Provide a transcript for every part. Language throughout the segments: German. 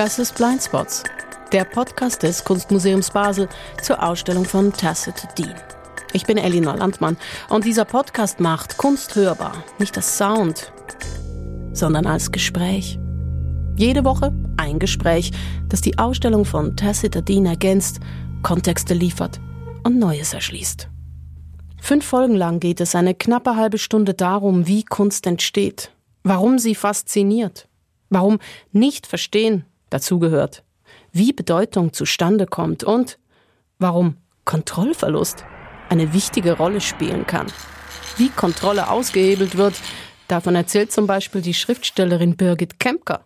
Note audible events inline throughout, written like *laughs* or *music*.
Das ist Blindspots, der Podcast des Kunstmuseums Basel zur Ausstellung von Tacit Dean. Ich bin Elina Landmann und dieser Podcast macht Kunst hörbar, nicht als Sound, sondern als Gespräch. Jede Woche ein Gespräch, das die Ausstellung von Tacit Dean ergänzt, Kontexte liefert und Neues erschließt. Fünf Folgen lang geht es eine knappe halbe Stunde darum, wie Kunst entsteht, warum sie fasziniert, warum nicht verstehen dazugehört, wie Bedeutung zustande kommt und warum Kontrollverlust eine wichtige Rolle spielen kann. Wie Kontrolle ausgehebelt wird, davon erzählt zum Beispiel die Schriftstellerin Birgit Kempker.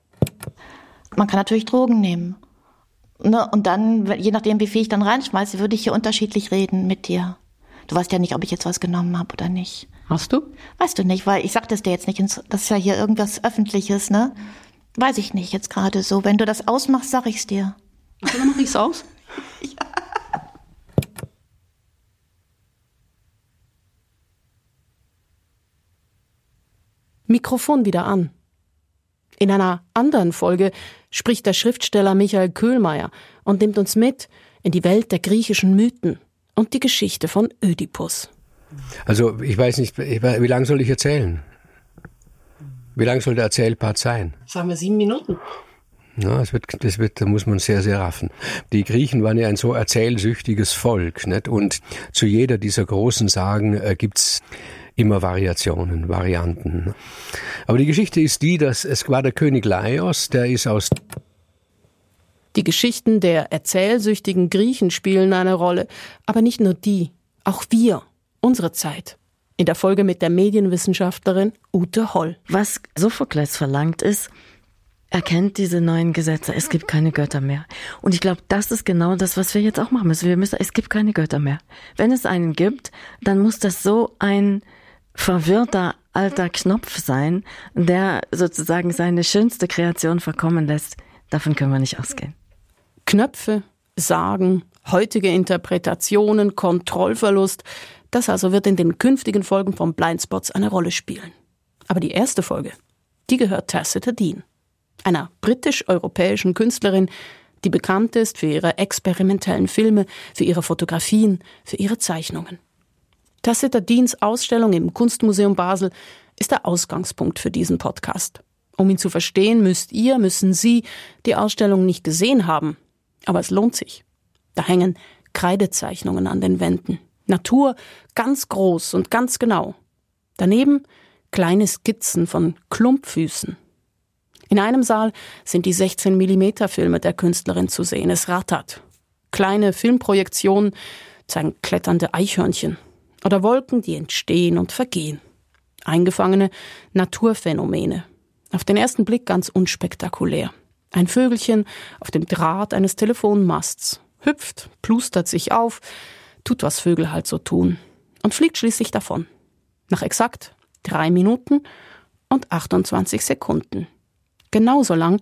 Man kann natürlich Drogen nehmen. Ne? Und dann, je nachdem, wie viel ich dann reinschmeiße, würde ich hier unterschiedlich reden mit dir. Du weißt ja nicht, ob ich jetzt was genommen habe oder nicht. Hast du? Weißt du nicht, weil ich sag das dir jetzt nicht. Das ist ja hier irgendwas Öffentliches, ne? Weiß ich nicht jetzt gerade so. Wenn du das ausmachst, sag ich's dir. Ach, dann mach ich's aus? *laughs* ja. Mikrofon wieder an. In einer anderen Folge spricht der Schriftsteller Michael Köhlmeier und nimmt uns mit in die Welt der griechischen Mythen und die Geschichte von Ödipus. Also ich weiß nicht, wie lange soll ich erzählen? Wie lang soll der Erzählpart sein? Sagen wir sieben Minuten. Ja, das wird, das wird, da muss man sehr, sehr raffen. Die Griechen waren ja ein so erzählsüchtiges Volk, nicht? Und zu jeder dieser großen Sagen äh, gibt's immer Variationen, Varianten. Aber die Geschichte ist die, dass es war der König Laios, der ist aus die Geschichten der erzählsüchtigen Griechen spielen eine Rolle, aber nicht nur die, auch wir, unsere Zeit. In der Folge mit der Medienwissenschaftlerin Ute Holl. Was Sophokles verlangt ist, er kennt diese neuen Gesetze. Es gibt keine Götter mehr. Und ich glaube, das ist genau das, was wir jetzt auch machen müssen. Wir müssen, es gibt keine Götter mehr. Wenn es einen gibt, dann muss das so ein verwirrter alter Knopf sein, der sozusagen seine schönste Kreation verkommen lässt. Davon können wir nicht ausgehen. Knöpfe, Sagen, heutige Interpretationen, Kontrollverlust, das also wird in den künftigen Folgen von Blindspots eine Rolle spielen. Aber die erste Folge, die gehört Tacita Dean, einer britisch-europäischen Künstlerin, die bekannt ist für ihre experimentellen Filme, für ihre Fotografien, für ihre Zeichnungen. Tacita Deans Ausstellung im Kunstmuseum Basel ist der Ausgangspunkt für diesen Podcast. Um ihn zu verstehen, müsst ihr, müssen Sie die Ausstellung nicht gesehen haben. Aber es lohnt sich. Da hängen Kreidezeichnungen an den Wänden. Natur ganz groß und ganz genau. Daneben kleine Skizzen von Klumpfüßen. In einem Saal sind die 16 mm Filme der Künstlerin zu sehen. Es rattert. Kleine Filmprojektionen zeigen kletternde Eichhörnchen, oder Wolken, die entstehen und vergehen. Eingefangene Naturphänomene. Auf den ersten Blick ganz unspektakulär. Ein Vögelchen auf dem Draht eines Telefonmasts hüpft, plustert sich auf, tut, was Vögel halt so tun und fliegt schließlich davon. Nach exakt drei Minuten und 28 Sekunden. Genauso lang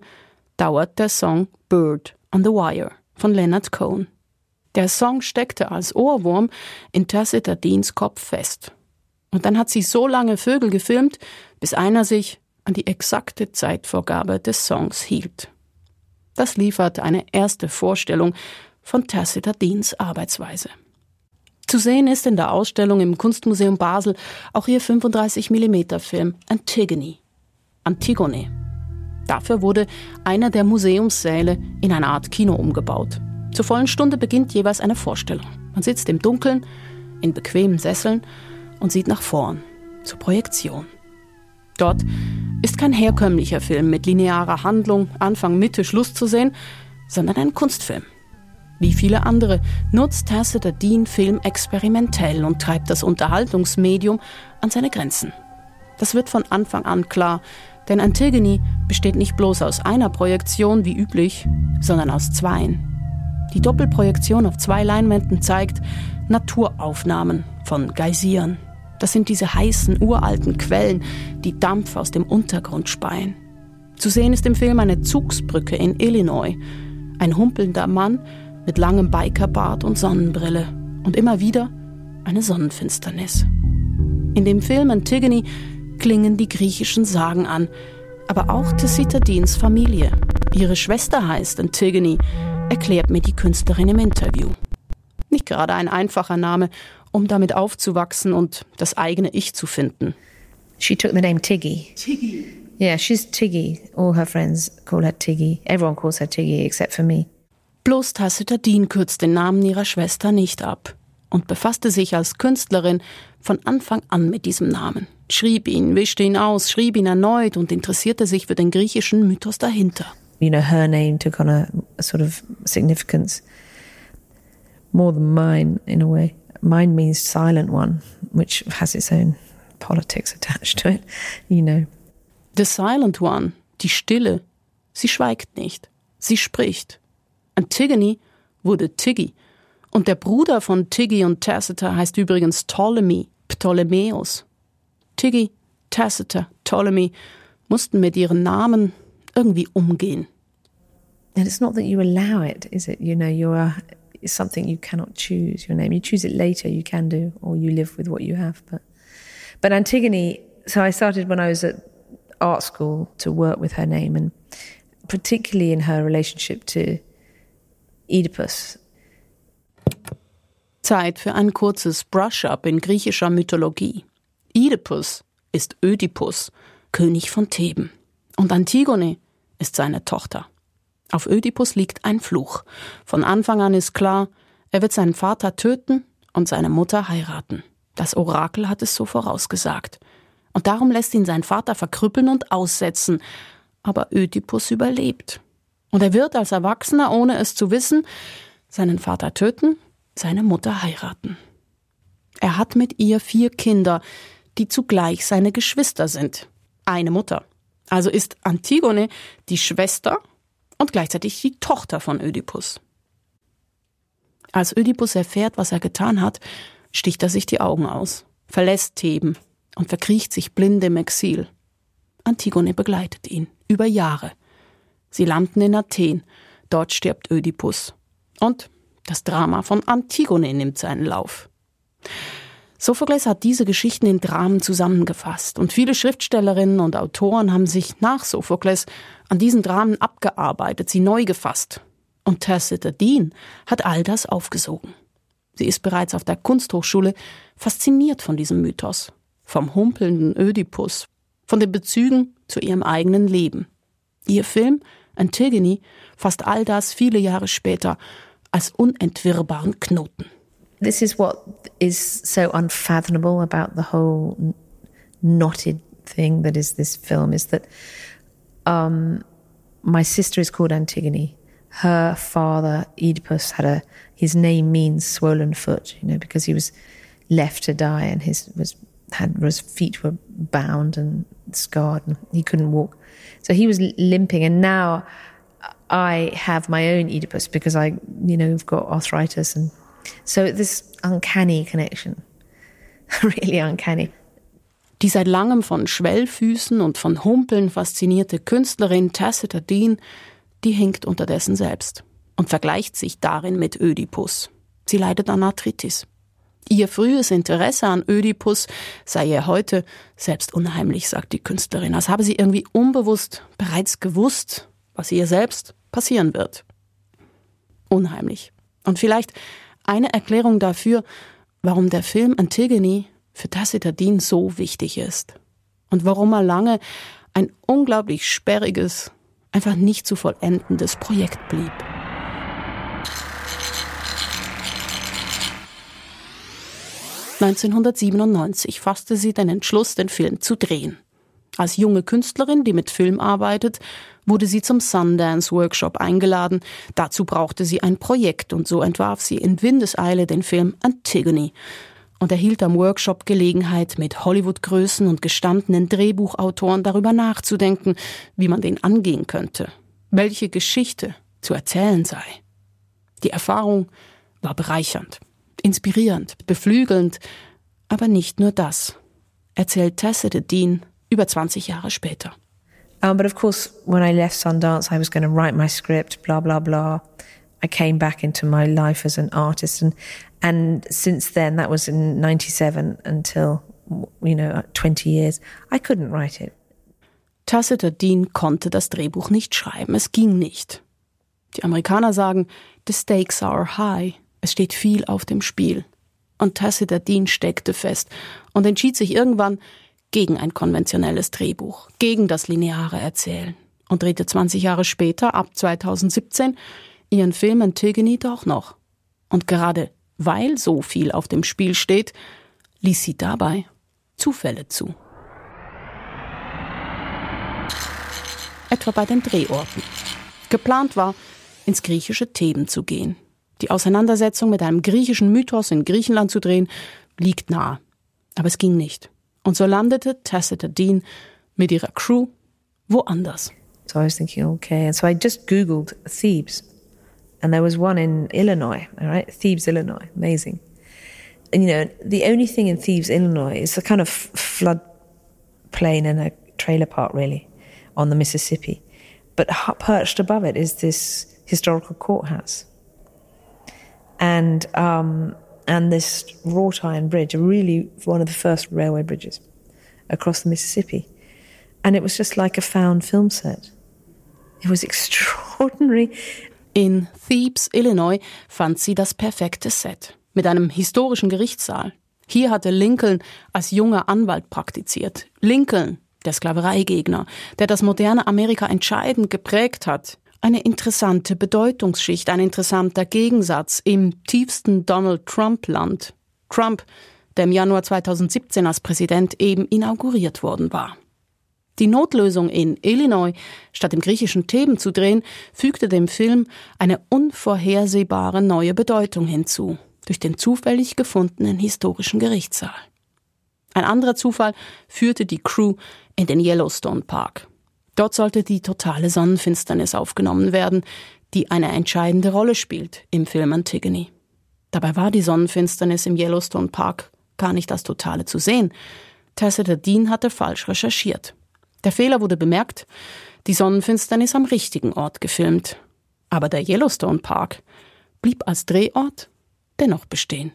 dauert der Song Bird on the Wire von Leonard Cohen. Der Song steckte als Ohrwurm in Tacita Deans Kopf fest. Und dann hat sie so lange Vögel gefilmt, bis einer sich an die exakte Zeitvorgabe des Songs hielt. Das liefert eine erste Vorstellung von Tacita Deans Arbeitsweise. Zu sehen ist in der Ausstellung im Kunstmuseum Basel auch ihr 35 mm Film Antigone. Antigone. Dafür wurde einer der Museumssäle in eine Art Kino umgebaut. Zur vollen Stunde beginnt jeweils eine Vorstellung. Man sitzt im Dunkeln, in bequemen Sesseln und sieht nach vorn, zur Projektion. Dort ist kein herkömmlicher Film mit linearer Handlung, Anfang, Mitte, Schluss zu sehen, sondern ein Kunstfilm. Wie viele andere nutzt Tacita Dean Film experimentell und treibt das Unterhaltungsmedium an seine Grenzen. Das wird von Anfang an klar, denn Antigone besteht nicht bloß aus einer Projektion wie üblich, sondern aus zweien. Die Doppelprojektion auf zwei Leinwänden zeigt Naturaufnahmen von Geysiren. Das sind diese heißen, uralten Quellen, die Dampf aus dem Untergrund speien. Zu sehen ist im Film eine Zugsbrücke in Illinois. Ein humpelnder Mann mit langem Bikerbart und Sonnenbrille. Und immer wieder eine Sonnenfinsternis. In dem Film Antigone klingen die griechischen Sagen an, aber auch Tessita Deans Familie. Ihre Schwester heißt Antigone, erklärt mir die Künstlerin im Interview. Nicht gerade ein einfacher Name, um damit aufzuwachsen und das eigene Ich zu finden. She took the name Tiggy. Tiggy. Yeah, she's Tiggy. All her friends call her Tiggy. Everyone calls her Tiggy except for me. Bloß Tacita Dean kürzt den Namen ihrer Schwester nicht ab und befasste sich als Künstlerin von Anfang an mit diesem Namen, schrieb ihn, wischte ihn aus, schrieb ihn erneut und interessierte sich für den griechischen Mythos dahinter. You know, her name took on a, a sort of significance more than mine in a way. Mine means silent one, which has its own politics attached to it, you know. The silent one, die Stille, sie schweigt nicht, sie spricht. Antigone wurde Tiggy. Und der Bruder von Tiggy und Tacita heißt übrigens Ptolemy, Ptolemäus. Tiggy, Tacita, Ptolemy mussten mit ihren Namen irgendwie umgehen. And it's not that you allow it, is it? You know, you're it's something you cannot choose your name. You choose it later, you can do, or you live with what you have. But but Antigone, so I started when I was at art school to work with her name, and particularly in her relationship to Oedipus. Zeit für ein kurzes Brush-up in griechischer Mythologie. Oedipus ist Ödipus, König von Theben. Und Antigone ist seine Tochter. Auf Ödipus liegt ein Fluch. Von Anfang an ist klar, er wird seinen Vater töten und seine Mutter heiraten. Das Orakel hat es so vorausgesagt. Und darum lässt ihn sein Vater verkrüppeln und aussetzen. Aber Ödipus überlebt. Und er wird als Erwachsener, ohne es zu wissen, seinen Vater töten, seine Mutter heiraten. Er hat mit ihr vier Kinder, die zugleich seine Geschwister sind. Eine Mutter. Also ist Antigone die Schwester und gleichzeitig die Tochter von Ödipus. Als Ödipus erfährt, was er getan hat, sticht er sich die Augen aus, verlässt Theben und verkriecht sich blind im Exil. Antigone begleitet ihn über Jahre. Sie landen in Athen, dort stirbt Ödipus. Und das Drama von Antigone nimmt seinen Lauf. Sophokles hat diese Geschichten in Dramen zusammengefasst und viele Schriftstellerinnen und Autoren haben sich nach Sophokles an diesen Dramen abgearbeitet, sie neu gefasst. Und Tacita Dean hat all das aufgesogen. Sie ist bereits auf der Kunsthochschule fasziniert von diesem Mythos, vom humpelnden Ödipus, von den Bezügen zu ihrem eigenen Leben. Ihr Film Antigone fasst all das viele Jahre später als unentwirrbaren Knoten. This is what is so unfathomable about the whole knotted thing that is this film is that um, my sister is called Antigone. Her father, Oedipus, had a his name means swollen foot, you know, because he was left to die and his was had his feet were bound and scarred and he couldn't walk. So he was limping and now I have my own Oedipus because I, you know, have got arthritis and so this uncanny connection. *laughs* really uncanny. Die seit langem von Schwellfüßen und von Humpeln faszinierte Künstlerin Tacita Dean, die hinkt unterdessen selbst und vergleicht sich darin mit Ödipus. Sie leidet an Arthritis. Ihr frühes Interesse an Ödipus sei ihr heute selbst unheimlich, sagt die Künstlerin, als habe sie irgendwie unbewusst bereits gewusst, was ihr selbst passieren wird. Unheimlich. Und vielleicht eine Erklärung dafür, warum der Film Antigone für Tacita Dean so wichtig ist. Und warum er lange ein unglaublich sperriges, einfach nicht zu vollendendes Projekt blieb. (1997) fasste sie den Entschluss, den Film zu drehen. Als junge Künstlerin, die mit Film arbeitet, wurde sie zum Sundance Workshop eingeladen. Dazu brauchte sie ein Projekt und so entwarf sie in Windeseile den Film Antigone und erhielt am Workshop Gelegenheit, mit Hollywood-Größen und gestandenen Drehbuchautoren darüber nachzudenken, wie man den angehen könnte, welche Geschichte zu erzählen sei. Die Erfahrung war bereichernd, inspirierend, beflügelnd, aber nicht nur das, erzählt Tacita Dean über 20 Jahre später. Um, but of course, when I left Sundance, I was going to write my script, blah, blah, blah. I came back into my life as an artist. And, and since then, that was in 97 until you know, 20 years. I couldn't write it. Tassiter Dean konnte das Drehbuch nicht schreiben. Es ging nicht. Die Amerikaner sagen, the stakes are high. Es steht viel auf dem Spiel. Und Tassiter Dean steckte fest und entschied sich irgendwann gegen ein konventionelles Drehbuch, gegen das lineare Erzählen und drehte 20 Jahre später, ab 2017, ihren Film Antigone doch noch. Und gerade weil so viel auf dem Spiel steht, ließ sie dabei Zufälle zu. Etwa bei den Drehorten. Geplant war, ins griechische Theben zu gehen. Die Auseinandersetzung mit einem griechischen Mythos in Griechenland zu drehen, liegt nahe. Aber es ging nicht. Und so landete Tacita Dean mit ihrer Crew woanders. So I was thinking, okay. And so I just Googled Thebes. And there was one in Illinois, all right? Thebes, Illinois. Amazing. And, you know, the only thing in Thebes, Illinois is a kind of flood plain and a trailer park, really, on the Mississippi. But perched above it is this historical courthouse. And, um, and this wrought iron bridge, really one of the first railway bridges across the Mississippi. And it was just like a found film set. It was *laughs* extraordinary. In Thebes, Illinois, fand sie das perfekte Set mit einem historischen Gerichtssaal. Hier hatte Lincoln als junger Anwalt praktiziert. Lincoln, der Sklavereigegner, der das moderne Amerika entscheidend geprägt hat. Eine interessante Bedeutungsschicht, ein interessanter Gegensatz im tiefsten Donald Trump-Land. Trump, der im Januar 2017 als Präsident eben inauguriert worden war. Die Notlösung in Illinois, statt im griechischen Theben zu drehen, fügte dem Film eine unvorhersehbare neue Bedeutung hinzu, durch den zufällig gefundenen historischen Gerichtssaal. Ein anderer Zufall führte die Crew in den Yellowstone Park. Dort sollte die totale Sonnenfinsternis aufgenommen werden, die eine entscheidende Rolle spielt im Film Antigone. Dabei war die Sonnenfinsternis im Yellowstone Park gar nicht das Totale zu sehen. Tacita Dean hatte falsch recherchiert. Der Fehler wurde bemerkt, die Sonnenfinsternis am richtigen Ort gefilmt. Aber der Yellowstone Park blieb als Drehort dennoch bestehen.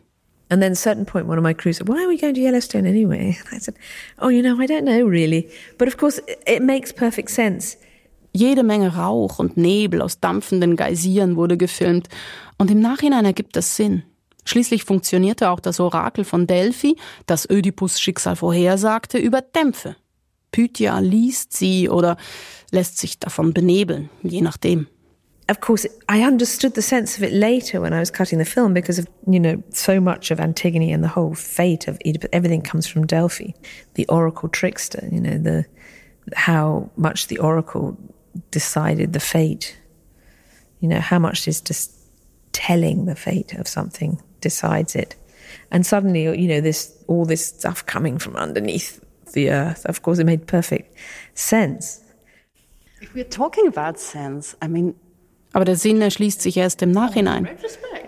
And then certain point, one of my crews said, Why are we going to Yellowstone anyway? *laughs* And I said, Oh, you know, I don't know really. But of course, it makes perfect sense. Jede Menge Rauch und Nebel aus dampfenden Geysiren wurde gefilmt. Und im Nachhinein ergibt das Sinn. Schließlich funktionierte auch das Orakel von Delphi, das Ödipus Schicksal vorhersagte, über Dämpfe. Pythia liest sie oder lässt sich davon benebeln, je nachdem. Of course, I understood the sense of it later when I was cutting the film because of, you know, so much of Antigone and the whole fate of Oedipus, everything comes from Delphi, the oracle trickster, you know, the, how much the oracle decided the fate, you know, how much is just telling the fate of something decides it. And suddenly, you know, this, all this stuff coming from underneath the earth. Of course, it made perfect sense. If we're talking about sense, I mean. Aber der Sinn erschließt sich erst im Nachhinein.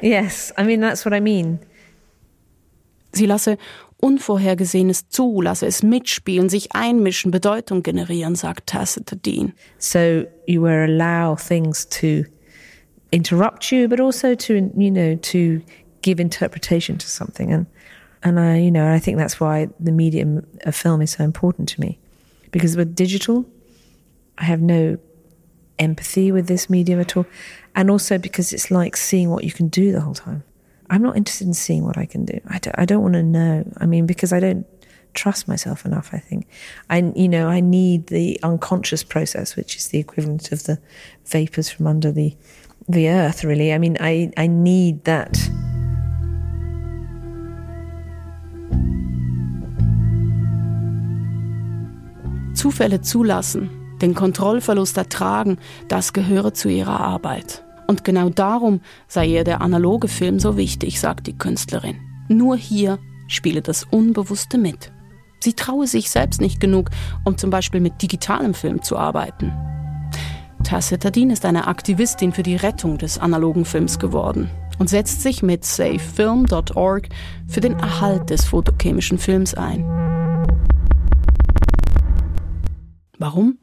Yes, I mean, that's what I mean. Sie lasse Unvorhergesehenes zu, lasse es mitspielen, sich einmischen, Bedeutung generieren, sagt Tacita Dean. So you will allow things to interrupt you, but also to, you know, to give interpretation to something. And And I, you know, I think that's why the medium of film is so important to me. Because with digital, I have no empathy with this medium at all. And also because it's like seeing what you can do the whole time. I'm not interested in seeing what I can do. I don't, I don't want to know. I mean, because I don't trust myself enough, I think. I, you know, I need the unconscious process, which is the equivalent of the vapors from under the, the earth, really. I mean, I, I need that Zufälle zulassen, den Kontrollverlust ertragen, das gehöre zu ihrer Arbeit. Und genau darum sei ihr der analoge Film so wichtig, sagt die Künstlerin. Nur hier spiele das Unbewusste mit. Sie traue sich selbst nicht genug, um zum Beispiel mit digitalem Film zu arbeiten. Tacita Dean ist eine Aktivistin für die Rettung des analogen Films geworden und setzt sich mit safefilm.org für den Erhalt des fotochemischen Films ein. Warum?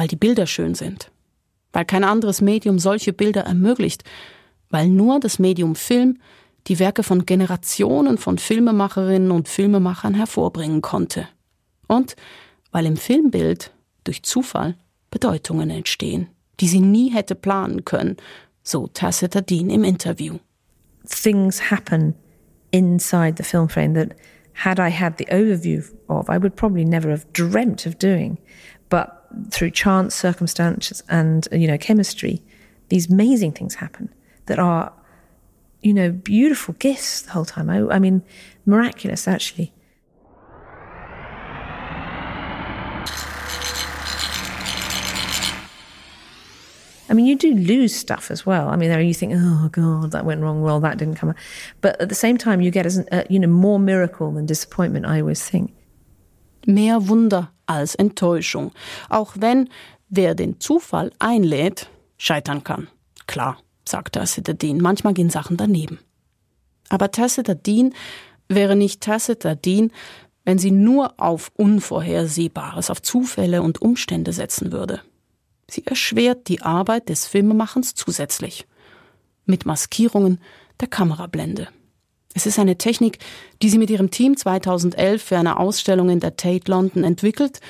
Weil die Bilder schön sind. Weil kein anderes Medium solche Bilder ermöglicht. Weil nur das Medium Film die Werke von Generationen von Filmemacherinnen und Filmemachern hervorbringen konnte. Und weil im Filmbild durch Zufall Bedeutungen entstehen, die sie nie hätte planen können, so Tacita Dean im Interview. Things happen inside the film frame that had I had the overview of, I would probably never have dreamt of doing. But through chance, circumstances, and you know chemistry, these amazing things happen that are, you know, beautiful gifts the whole time. I, I mean, miraculous actually. I mean, you do lose stuff as well. I mean, you think, oh God, that went wrong. Well, that didn't come. But at the same time, you get as uh, you know more miracle than disappointment. I always think. Mehr Wunder als Enttäuschung, auch wenn wer den Zufall einlädt, scheitern kann. Klar, sagt Tacita Dean. Manchmal gehen Sachen daneben. Aber Tacita Dean wäre nicht Tacita Dean, wenn sie nur auf Unvorhersehbares, auf Zufälle und Umstände setzen würde. Sie erschwert die Arbeit des Filmemachens zusätzlich. Mit Maskierungen der Kamerablende. Es ist eine Technik, die sie mit ihrem Team 2011 für eine Ausstellung in der Tate London entwickelt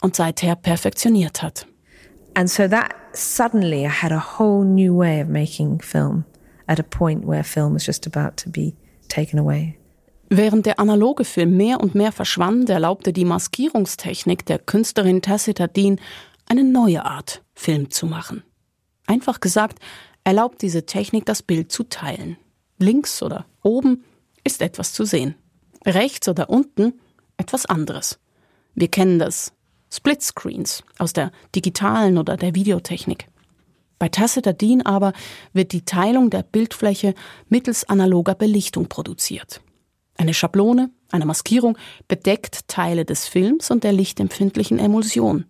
und seither perfektioniert hat. And so that suddenly I had a whole new way of making film at a point where film was just about to be taken away. Während der analoge Film mehr und mehr verschwand, erlaubte die Maskierungstechnik der Künstlerin Tacita Dean eine neue Art, Film zu machen. Einfach gesagt, erlaubt diese Technik das Bild zu teilen. Links oder oben ist etwas zu sehen. Rechts oder unten etwas anderes. Wir kennen das. Splitscreens aus der digitalen oder der Videotechnik. Bei Tacitadin aber wird die Teilung der Bildfläche mittels analoger Belichtung produziert. Eine Schablone, eine Maskierung bedeckt Teile des Films und der lichtempfindlichen Emulsion.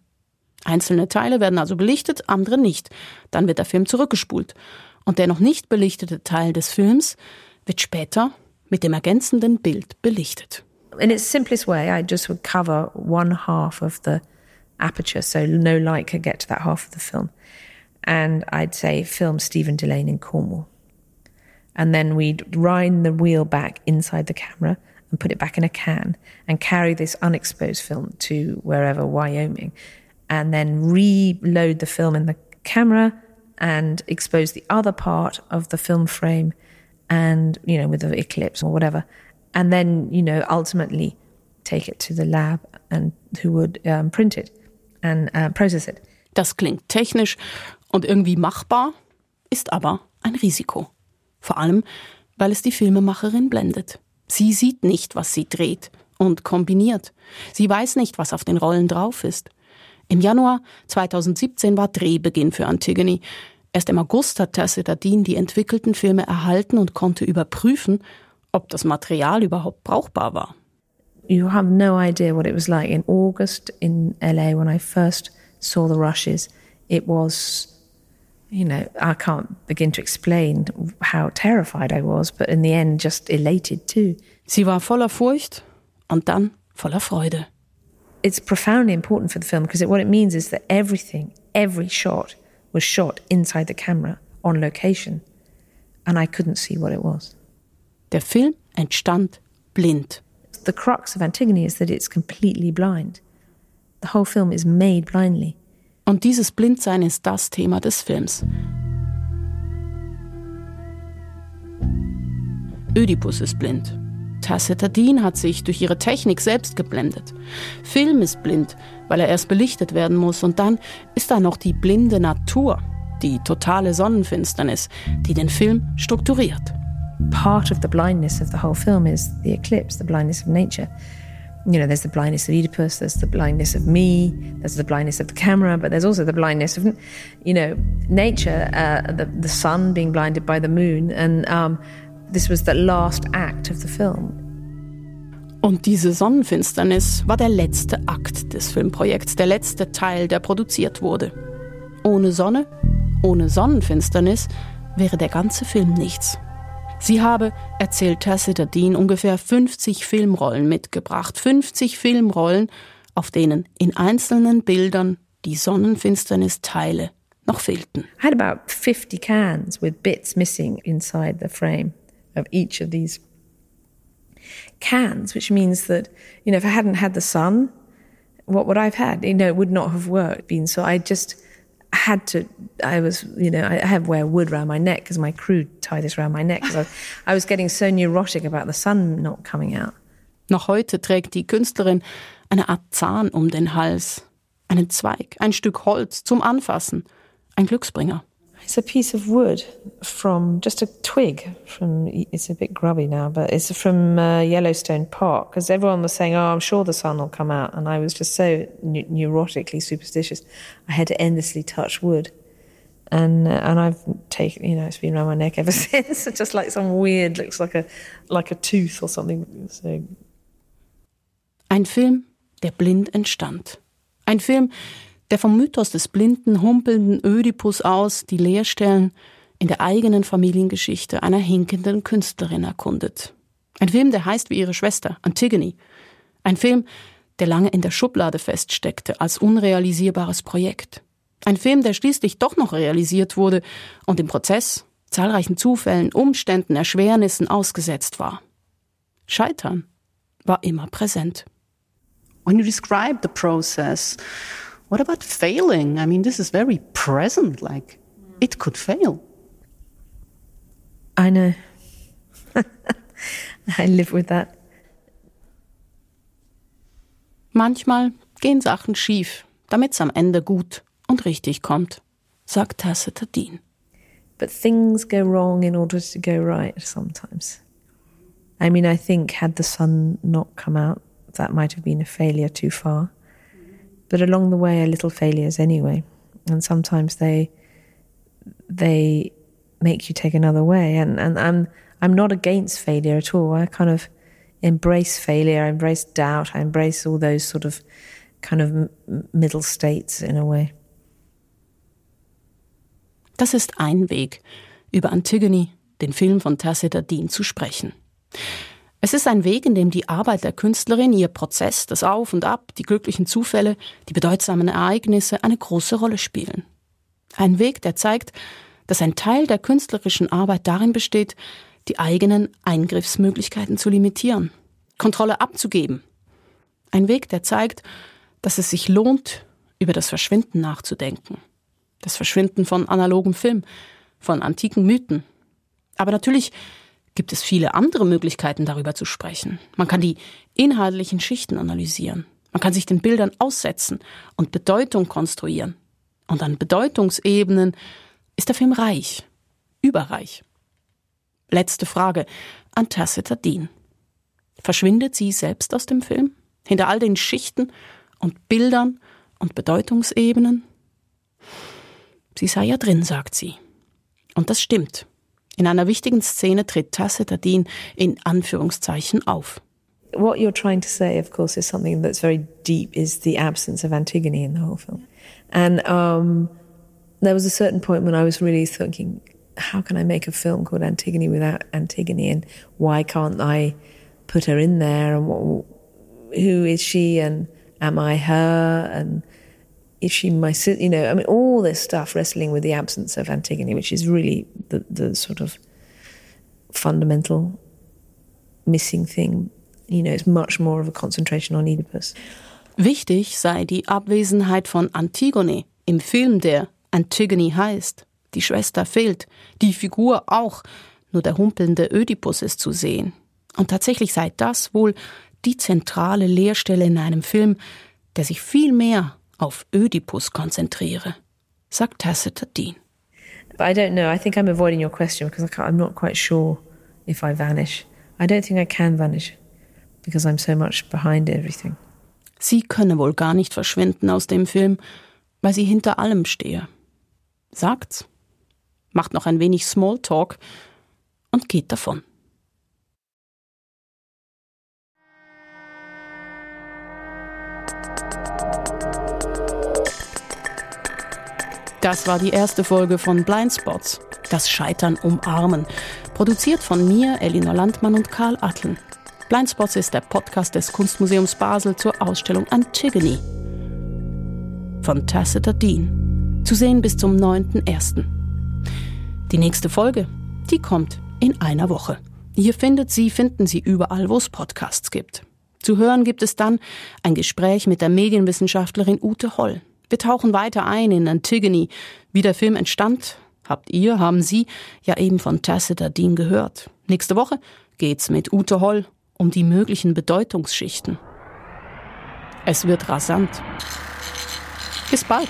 Einzelne Teile werden also belichtet, andere nicht. Dann wird der Film zurückgespult. Und der noch nicht belichtete Teil des Films wird später mit dem ergänzenden Bild belichtet. In its simplest way, I just would cover one half of the aperture so no light could get to that half of the film. And I'd say, film Stephen Delane in Cornwall. And then we'd wind the wheel back inside the camera and put it back in a can and carry this unexposed film to wherever, Wyoming. and then reload the film in the camera and expose the other part of the film frame and, you know, with the eclipse or whatever. And then, you know, ultimately take it to the lab and who would um, print it and uh, process it. Das klingt technisch und irgendwie machbar, ist aber ein Risiko. Vor allem, weil es die Filmemacherin blendet. Sie sieht nicht, was sie dreht und kombiniert. Sie weiß nicht, was auf den Rollen drauf ist. Im Januar 2017 war Drehbeginn für Antigone. Erst im August hat Tacita Dean die entwickelten Filme erhalten und konnte überprüfen, ob das Material überhaupt brauchbar war. You have no idea what it was like in August in LA when I first saw the rushes. It was, you know, I can't begin to explain how terrified I was, but in the end just elated too. Sie war voller Furcht und dann voller Freude. It's profoundly important for the film because it, what it means is that everything, every shot was shot inside the camera on location and I couldn't see what it was. Der Film entstand blind. The crux of Antigone is that it's completely blind. The whole film is made blindly. Und dieses Blindsein ist das Thema des Films. Ödipus ist blind. Tacitadin hat sich durch ihre Technik selbst geblendet. Film ist blind, weil er erst belichtet werden muss. Und dann ist da noch die blinde Natur, die totale Sonnenfinsternis, die den Film strukturiert. Part of the blindness of the whole film is the eclipse, the blindness of nature. You know, there's the blindness of Oedipus, there's the blindness of me, there's the blindness of the camera, but there's also the blindness of, you know, nature, uh, the, the sun being blinded by the moon. And um, This was the last act of the film. Und diese Sonnenfinsternis war der letzte Akt des Filmprojekts, der letzte Teil, der produziert wurde. Ohne Sonne, ohne Sonnenfinsternis wäre der ganze Film nichts. Sie habe, erzählt Tacita Dean, ungefähr 50 Filmrollen mitgebracht. 50 Filmrollen, auf denen in einzelnen Bildern die Sonnenfinsternis-Teile noch fehlten. I had about 50 cans with bits missing inside the frame. Of each of these cans, which means that, you know, if I hadn't had the sun, what would I have had? You know, it would not have worked. Been so I just had to. I was, you know, I have wear wood around my neck because my crew tie this around my neck because I, I was getting so neurotic about the sun not coming out. Noch heute trägt die Künstlerin eine Art Zahn um den Hals, einen Zweig, ein Stück Holz zum Anfassen, ein Glücksbringer. It's a piece of wood from just a twig from. It's a bit grubby now, but it's from uh, Yellowstone Park because everyone was saying, "Oh, I'm sure the sun will come out," and I was just so ne- neurotically superstitious. I had to endlessly touch wood, and uh, and I've taken, you know, it's been around my neck ever *laughs* since. just like some weird, looks like a like a tooth or something. So. Ein Film, der blind entstand. Ein Film, der vom Mythos des blinden, humpelnden Ödipus aus die Leerstellen in der eigenen Familiengeschichte einer hinkenden Künstlerin erkundet. Ein Film, der heißt wie ihre Schwester, Antigone. Ein Film, der lange in der Schublade feststeckte als unrealisierbares Projekt. Ein Film, der schließlich doch noch realisiert wurde und im Prozess zahlreichen Zufällen, Umständen, Erschwernissen ausgesetzt war. Scheitern war immer präsent. When you describe the process, what about failing? I mean, this is very present, like it could fail. I know. *laughs* I live with that. Manchmal gehen Sachen schief, damit's am Ende gut und richtig kommt, sagt Tacita Dean. But things go wrong in order to go right sometimes. I mean, I think had the sun not come out, that might have been a failure too far. But along the way are little failures anyway. And sometimes they they make you take another way. And, and I'm I'm not against failure at all. I kind of embrace failure, I embrace doubt, I embrace all those sort of kind of middle states in a way. Das ist ein Weg, über Antigone, den Film von Tacita Dean, zu sprechen. Es ist ein Weg, in dem die Arbeit der Künstlerin, ihr Prozess, das Auf und Ab, die glücklichen Zufälle, die bedeutsamen Ereignisse eine große Rolle spielen. Ein Weg, der zeigt, dass ein Teil der künstlerischen Arbeit darin besteht, die eigenen Eingriffsmöglichkeiten zu limitieren, Kontrolle abzugeben. Ein Weg, der zeigt, dass es sich lohnt, über das Verschwinden nachzudenken. Das Verschwinden von analogem Film, von antiken Mythen. Aber natürlich gibt es viele andere Möglichkeiten, darüber zu sprechen. Man kann die inhaltlichen Schichten analysieren. Man kann sich den Bildern aussetzen und Bedeutung konstruieren. Und an Bedeutungsebenen ist der Film reich, überreich. Letzte Frage an Tacita Dean. Verschwindet sie selbst aus dem Film? Hinter all den Schichten und Bildern und Bedeutungsebenen? Sie sei ja drin, sagt sie. Und das stimmt. In einer wichtigen Szene tritt Tacita Dean in Anführungszeichen auf. What you're trying to say, of course, is something that's very deep, is the absence of Antigone in the whole film. And um, there was a certain point when I was really thinking, how can I make a film called Antigone without Antigone? And why can't I put her in there? And what, who is she? And am I her? And is she my sister? You know, I mean, all this stuff wrestling with the absence of Antigone, which is really the, the sort of fundamental missing thing. You know, it's much more of a concentration on Oedipus. Wichtig sei die Abwesenheit von Antigone im Film, der Antigone heißt. Die Schwester fehlt, die Figur auch, nur der humpelnde Ödipus ist zu sehen. Und tatsächlich sei das wohl die zentrale Leerstelle in einem Film, der sich viel mehr auf Ödipus konzentriere, sagt Tacita Dean. But I don't know. I think I'm avoiding your question because I'm not quite sure if I vanish. I don't think I can vanish because I'm so much behind everything. Sie könne wohl gar nicht verschwinden aus dem Film, weil sie hinter allem stehe. Sagt's, macht noch ein wenig Smalltalk und geht davon. Das war die erste Folge von Blindspots, das Scheitern umarmen, produziert von mir, Elinor Landmann und Karl Atteln. Blindspots ist der Podcast des Kunstmuseums Basel zur Ausstellung Antigone von Tacita Dean. Zu sehen bis zum 9.1. Die nächste Folge, die kommt in einer Woche. Hier findet Sie, finden Sie überall, wo es Podcasts gibt. Zu hören gibt es dann ein Gespräch mit der Medienwissenschaftlerin Ute Holl. Wir tauchen weiter ein in Antigone, wie der Film entstand. Habt ihr, haben Sie ja eben von Tacita Dean gehört. Nächste Woche geht's mit Ute Holl um die möglichen Bedeutungsschichten. Es wird rasant. Bis bald.